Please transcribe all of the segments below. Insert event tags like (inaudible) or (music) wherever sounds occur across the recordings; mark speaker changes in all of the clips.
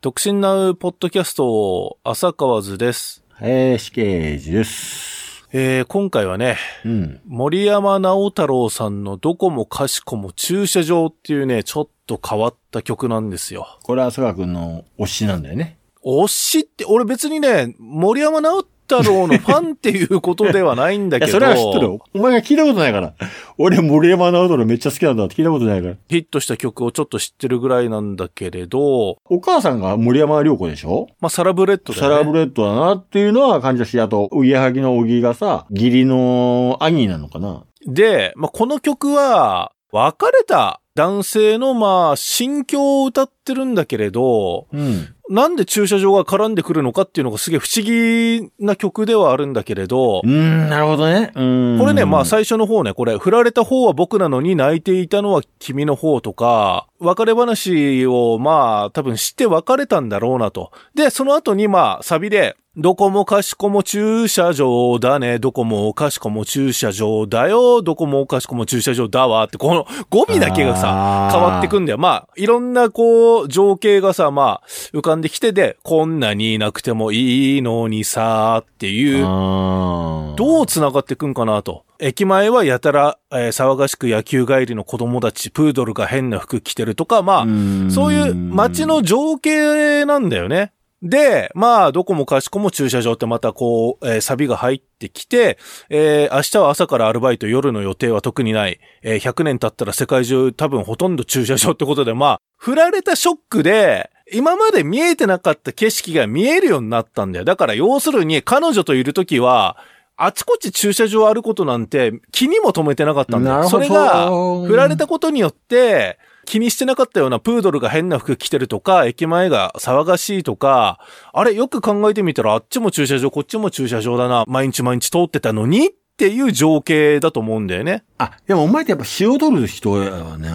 Speaker 1: 独身なうポッドキャスト、浅川図です。
Speaker 2: えー、死刑児です。
Speaker 1: えー、今回はね、
Speaker 2: うん。
Speaker 1: 森山直太朗さんのどこもかしこも駐車場っていうね、ちょっと変わった曲なんですよ。
Speaker 2: これは浅川くんの推しなんだよね。
Speaker 1: 推しって、俺別にね、森山直太朗の (laughs) ファンっていうことではないんだ
Speaker 2: いや、
Speaker 1: けど、
Speaker 2: それは知ってるよ。お前が聞いたことないから。俺、森山直太朗めっちゃ好きなんだって聞いたことないから。
Speaker 1: ヒットした曲をちょっと知ってるぐらいなんだけれど、
Speaker 2: お母さんが森山良子でしょ？
Speaker 1: まあ、サラブレッドだね。
Speaker 2: ラブレッドだなっていうのは感じたし、あと、おぎやはぎの小木がさ、義理の兄なのかな？
Speaker 1: で、まあ、この曲は、別れた男性の、まあ、心境を歌ってるんだけれど、
Speaker 2: うん。
Speaker 1: なんで駐車場が絡んでくるのかっていうのがすげえ不思議な曲ではあるんだけれど
Speaker 2: う、ーん、なるほどね。うん。
Speaker 1: これね、まあ最初の方ね、これ、振られた方は僕なのに泣いていたのは君の方とか、別れ話をまあ多分知って別れたんだろうなと。で、その後にまあサビで、どこもかしこも駐車場だね。どこもかしこも駐車場だよ。どこもかしこも駐車場だわ。って、この語尾だけがさ、
Speaker 2: あー
Speaker 1: 変わってくんだよ。まあ、いろんなこう、情景がさ、まあ、浮かんできてで、こんなにいなくてもいいのにさ、っていう、どう繋がってくんかなと。駅前はやたら、えー騒がしく野球帰りの子供たち、プードルが変な服着てるとか、まあ、
Speaker 2: ん
Speaker 1: そういう街の情景なんだよね。で、まあ、どこもかしこも駐車場ってまたこう、えーサビが入ってきて、えー明日は朝からアルバイト、夜の予定は特にない。えー100年経ったら世界中多分ほとんど駐車場ってことで、まあ、振られたショックで、今まで見えてなかった景色が見えるようになったんだよ。だから要するに彼女といるときは、あちこち駐車場あることなんて気にも留めてなかったんだよ。それが、振られたことによって、気にしてなかったようなプードルが変な服着てるとか、駅前が騒がしいとか、あれよく考えてみたらあっちも駐車場、こっちも駐車場だな、毎日毎日通ってたのにっていう情景だと思うんだよね。
Speaker 2: あ、でもお前ってやっぱ塩取る人やわね。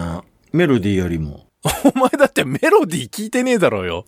Speaker 2: メロディーよりも。(laughs)
Speaker 1: お前だってメロディー聞いてねえだろうよ。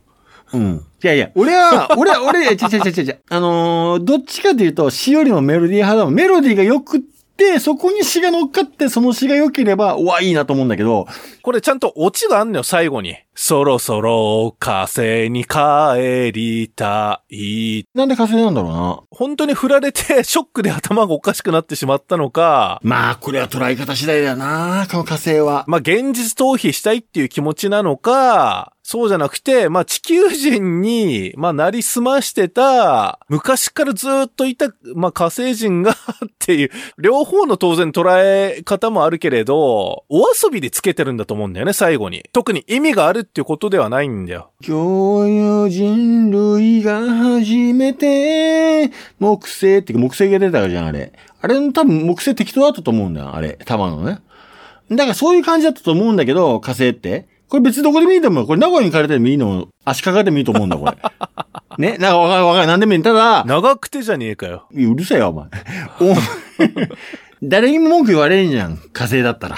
Speaker 2: うん。いやいや、俺は、(laughs) 俺は、俺、ちゃちゃちゃちゃちゃ、あのーどっちかというと、詩よりもメロディー派だもん。メロディーが良くって、そこに詩が乗っかって、その詩が良ければ、うわ、いいなと思うんだけど、
Speaker 1: これちゃんとオチがあんのよ、最後に。そろそろ火星に帰りたい。
Speaker 2: なんで火星なんだろうな。
Speaker 1: 本当に振られてショックで頭がおかしくなってしまったのか、
Speaker 2: まあ、これは捉え方次第だよな、この火星は。
Speaker 1: まあ、現実逃避したいっていう気持ちなのか、そうじゃなくて、まあ、地球人に、まあ、なりすましてた、昔からずっといた、まあ、火星人が (laughs) っていう、両方の当然捉え方もあるけれど、お遊びでつけてるんだと思うんだよね、最後に。特に意味があるっていうことではないんだよ。
Speaker 2: 今日よ人類が初めて、木星っていうか木星が出たじゃん、あれ。あれの多分木星適当だったと思うんだよ、あれ。玉のね。だからそういう感じだったと思うんだけど、火星って。これ別にどこでもいいと思う。これ名古屋に行かれてもいいの。足利でもいいと思うんだ、これ。(laughs) ね、なんかわかるわかる。なんでもいい。ただ、
Speaker 1: 長くてじゃねえかよ。
Speaker 2: うるせえよ、お前。お (laughs) 誰にも文句言われんじゃん、火星だったら。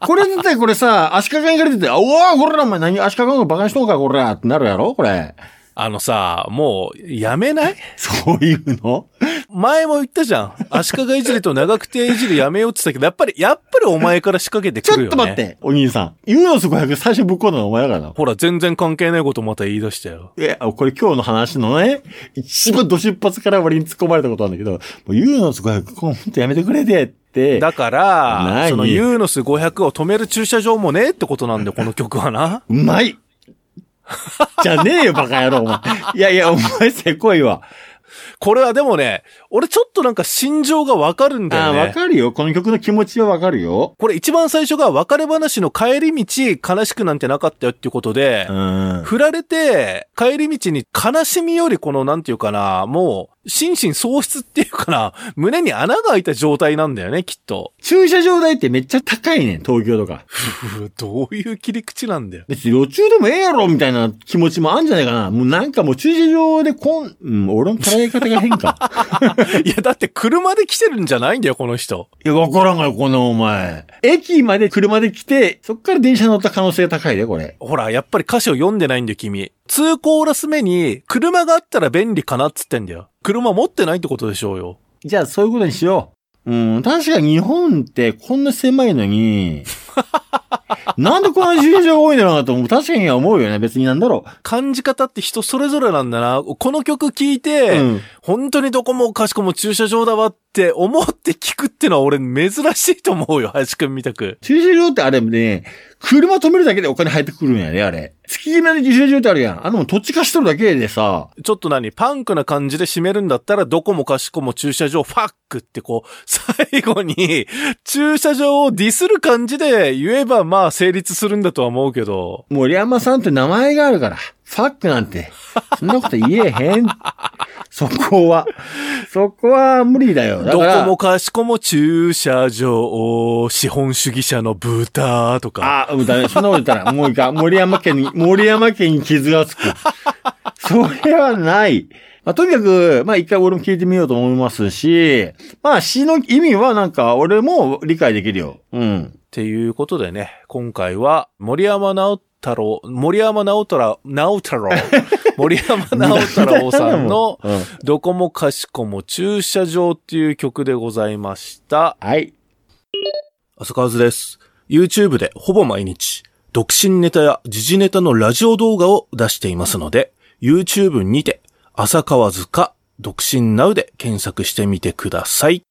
Speaker 2: これだってこれさ、足利に行かれてて、おおこれらお前何足利のバカにしとんか、これってなるやろこれ。
Speaker 1: あのさ、もう、やめない？(laughs)
Speaker 2: そういうの？
Speaker 1: 前も言ったじゃん。足利いじりと長くていじりやめようって言ったけど、やっぱり、やっぱりお前から仕掛けて
Speaker 2: ちょ
Speaker 1: くるよね。
Speaker 2: っと待って、お兄さん。ユーノス500最初ぶっ込んだのお前だからな。
Speaker 1: ほら、全然関係ないことまた言い出したよ。
Speaker 2: え、あこれ今日の話のね、一番ど出発から俺に突っ込まれたことなんだけど、もうユーノス500、ほんとやめてくれてって。
Speaker 1: だから、
Speaker 2: 何
Speaker 1: そのユーノス500を止める駐車場もねってことなんで、この曲はな。
Speaker 2: うまいじゃねえよ、バカ野郎、お前。いやいや、お前せこいわ。
Speaker 1: これはでもね、俺ちょっとなんか心情がわかるんだ
Speaker 2: ああ、わ
Speaker 1: よね。
Speaker 2: かるよ。この曲の気持ちはわかるよ。
Speaker 1: これ一番最初が別れ話の帰り道悲しくなんてなかったよっていうことで
Speaker 2: う、ん。
Speaker 1: 振られて、帰り道に悲しみよりこの、なんていうかな、もう、心身喪失っていうかな、胸に穴が開いた状態なんだよね、きっと。
Speaker 2: 駐車場代ってめっちゃ高いねん、東京とか。
Speaker 1: どういう切り口なんだよ。
Speaker 2: 別に路中でもええやろ、みたいな気持ちもあんじゃないかな。もうなんかもう駐車場でこん、うん、俺の捉え方が変か。(laughs)
Speaker 1: いや、だって車で来てるんじゃないんだよ、この人。
Speaker 2: いや、わからんがよ、このお前。駅まで車で来て、そっから電車乗った可能性が高いで、これ。
Speaker 1: ほら、やっぱり歌詞を読んでないんだよ、君。通行ラス目に、車があったら便利かなっつってんだよ。車持ってないってことでしょうよ。
Speaker 2: じゃあ、そういうことにしよう。うん、確かに日本ってこんな狭いのに、(laughs) なんでこんな駐車場が多いんだろうなと思う。確かには思うよね。別になんだろ
Speaker 1: 感じ方って人それぞれなんだな。この曲聴い
Speaker 2: う。
Speaker 1: て、
Speaker 2: うん。
Speaker 1: 本当にどこもかしこも駐車場だわって思って聞くってのは俺珍しいと思うよ、林くんみたく。
Speaker 2: 駐車場ってあれね、車止めるだけでお金入ってくるんやね、あれ。好きな駐車場ってあるやん。あの、土地貸しとるだけでさ、
Speaker 1: ちょっと何？パンクな感じで締めるんだったら、どこもかしこも駐車場ファックってこう、最後に、駐車場をディスる感じで言えばまあ成立するんだとは思うけど、
Speaker 2: 森山さんって名前があるから、ファックなんて、そんなこと言えへん。(laughs) そこは。そこは無理だよ。だ
Speaker 1: どこもかしこも駐車場、資本主義者の豚とか。
Speaker 2: あ、うんだね。そんなこと言ったら、もういいか。森山家に、森山家に傷がつく。(laughs) それはない。まあ、とにかく、まあ、一回俺も聞いてみようと思いますし、まあ、詩の意味はなんか、俺も理解できるよ。うん。
Speaker 1: っていうことでね、今回は森山直太郎、森山直太郎、直太郎、(laughs) 森山直太郎さんの
Speaker 2: うん。
Speaker 1: どこもかしこも駐車場っていう曲でございました。
Speaker 2: はい。
Speaker 1: 浅川図です。YouTube でほぼ毎日、独身ネタや時事ネタのラジオ動画を出していますので、YouTube にて、浅川塚、独身ナウで検索してみてください。